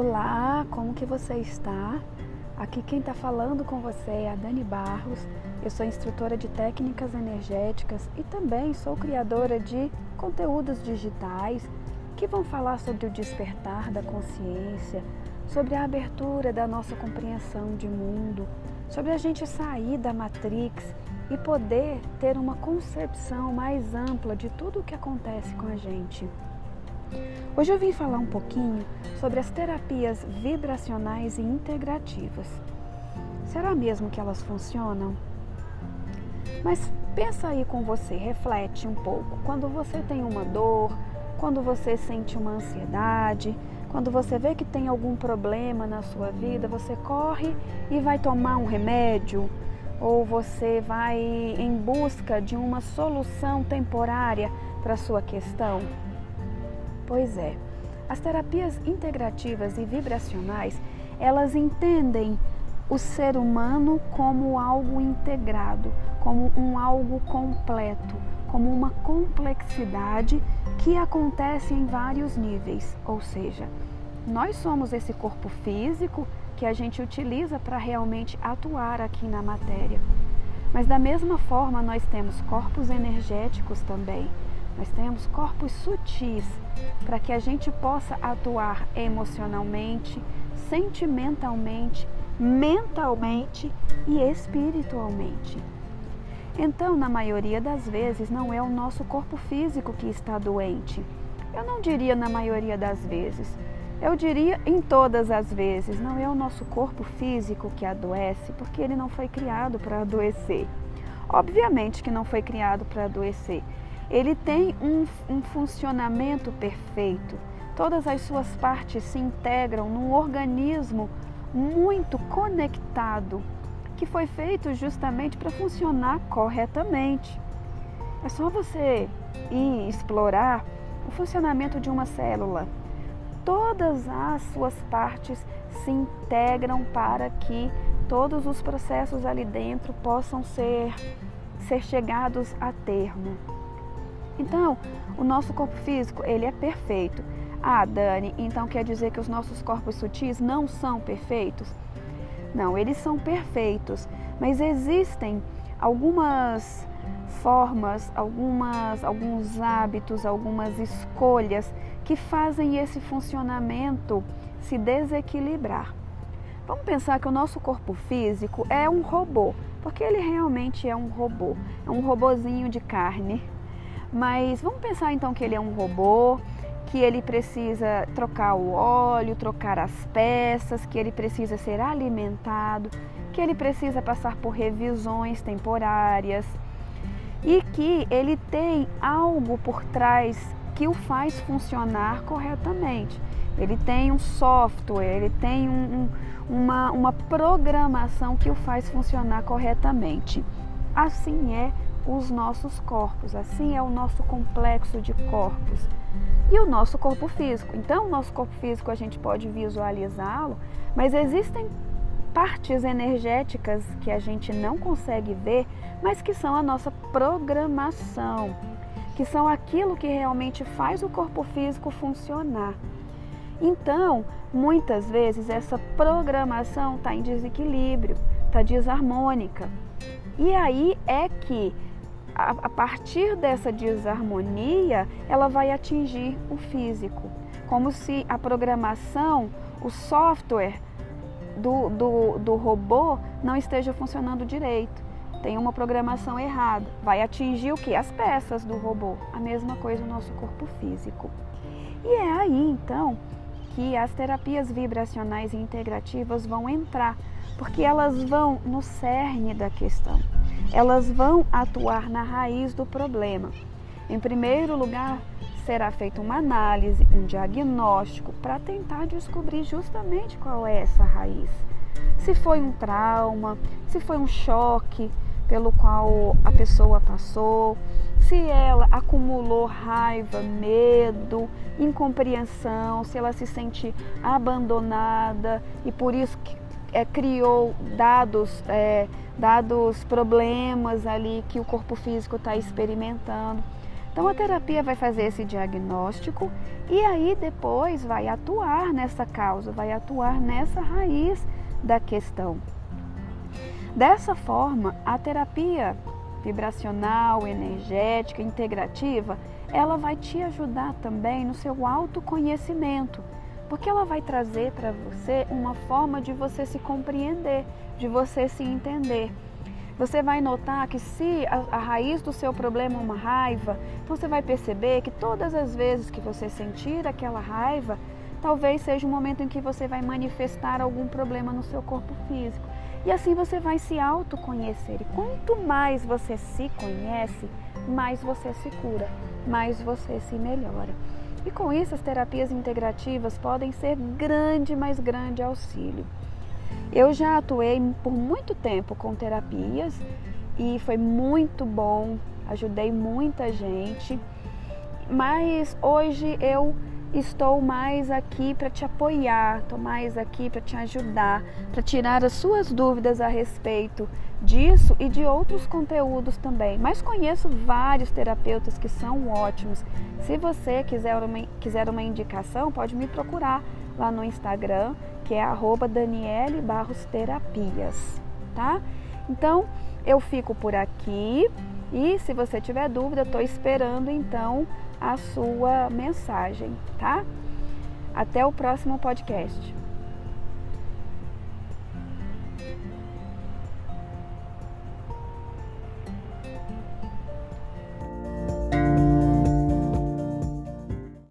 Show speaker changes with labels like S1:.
S1: Olá, como que você está? Aqui quem está falando com você é a Dani Barros. Eu sou instrutora de técnicas energéticas e também sou criadora de conteúdos digitais que vão falar sobre o despertar da consciência, sobre a abertura da nossa compreensão de mundo, sobre a gente sair da Matrix e poder ter uma concepção mais ampla de tudo o que acontece com a gente. Hoje eu vim falar um pouquinho sobre as terapias vibracionais e integrativas. Será mesmo que elas funcionam? Mas pensa aí com você, reflete um pouco. Quando você tem uma dor, quando você sente uma ansiedade, quando você vê que tem algum problema na sua vida, você corre e vai tomar um remédio ou você vai em busca de uma solução temporária para sua questão? Pois é, as terapias integrativas e vibracionais, elas entendem o ser humano como algo integrado, como um algo completo, como uma complexidade que acontece em vários níveis, ou seja, nós somos esse corpo físico que a gente utiliza para realmente atuar aqui na matéria. Mas da mesma forma, nós temos corpos energéticos também nós temos corpos sutis para que a gente possa atuar emocionalmente, sentimentalmente, mentalmente e espiritualmente. Então, na maioria das vezes, não é o nosso corpo físico que está doente. Eu não diria na maioria das vezes. Eu diria em todas as vezes, não é o nosso corpo físico que adoece, porque ele não foi criado para adoecer. Obviamente que não foi criado para adoecer ele tem um, um funcionamento perfeito. Todas as suas partes se integram num organismo muito conectado, que foi feito justamente para funcionar corretamente. É só você ir explorar o funcionamento de uma célula. Todas as suas partes se integram para que todos os processos ali dentro possam ser, ser chegados a termo. Então, o nosso corpo físico, ele é perfeito. Ah, Dani, então quer dizer que os nossos corpos sutis não são perfeitos? Não, eles são perfeitos, mas existem algumas formas, algumas, alguns hábitos, algumas escolhas que fazem esse funcionamento se desequilibrar. Vamos pensar que o nosso corpo físico é um robô, porque ele realmente é um robô, é um robozinho de carne, mas vamos pensar então que ele é um robô, que ele precisa trocar o óleo, trocar as peças, que ele precisa ser alimentado, que ele precisa passar por revisões temporárias e que ele tem algo por trás que o faz funcionar corretamente. Ele tem um software, ele tem um, um, uma, uma programação que o faz funcionar corretamente. Assim é os nossos corpos. Assim é o nosso complexo de corpos. E o nosso corpo físico. Então, o nosso corpo físico a gente pode visualizá-lo, mas existem partes energéticas que a gente não consegue ver, mas que são a nossa programação, que são aquilo que realmente faz o corpo físico funcionar. Então, muitas vezes essa programação está em desequilíbrio, está desarmônica. E aí é que a, partir dessa desarmonia, ela vai atingir o físico, como se a programação, o software do, do, do robô não esteja funcionando direito. Tem uma programação errada. Vai atingir o que? As peças do robô. A mesma coisa no nosso corpo físico. E é aí então que as terapias vibracionais e integrativas vão entrar, porque elas vão no cerne da questão elas vão atuar na raiz do problema. Em primeiro lugar, será feita uma análise, um diagnóstico para tentar descobrir justamente qual é essa raiz. Se foi um trauma, se foi um choque pelo qual a pessoa passou, se ela acumulou raiva, medo, incompreensão, se ela se sente abandonada e por isso que, é, criou dados é, dados problemas ali que o corpo físico está experimentando. Então a terapia vai fazer esse diagnóstico e aí depois vai atuar nessa causa, vai atuar nessa raiz da questão. Dessa forma, a terapia vibracional, energética, integrativa, ela vai te ajudar também no seu autoconhecimento, porque ela vai trazer para você uma forma de você se compreender, de você se entender. Você vai notar que se a, a, raiz do seu problema é uma raiva, então você vai perceber que todas as vezes que você sentir aquela raiva, talvez seja um momento em que você vai manifestar algum problema no seu corpo físico. E assim você vai se autoconhecer. E quanto mais você se conhece, mais você se cura, mais você se melhora. E com isso, as terapias integrativas podem ser grande, mais grande auxílio. Eu já atuei por muito tempo com terapias e foi muito bom, ajudei muita gente, mas hoje eu estou mais aqui para te apoiar, estou mais aqui para te ajudar, para tirar as suas dúvidas a respeito disso e de outros conteúdos também. Mas conheço vários terapeutas que são ótimos. Se você quiser uma, quiser uma indicação, pode me procurar lá no Instagram, que é Daniele Barros Terapias, tá? Então, eu fico por aqui e se você tiver dúvida, estou esperando então a sua mensagem, tá? Até o próximo podcast.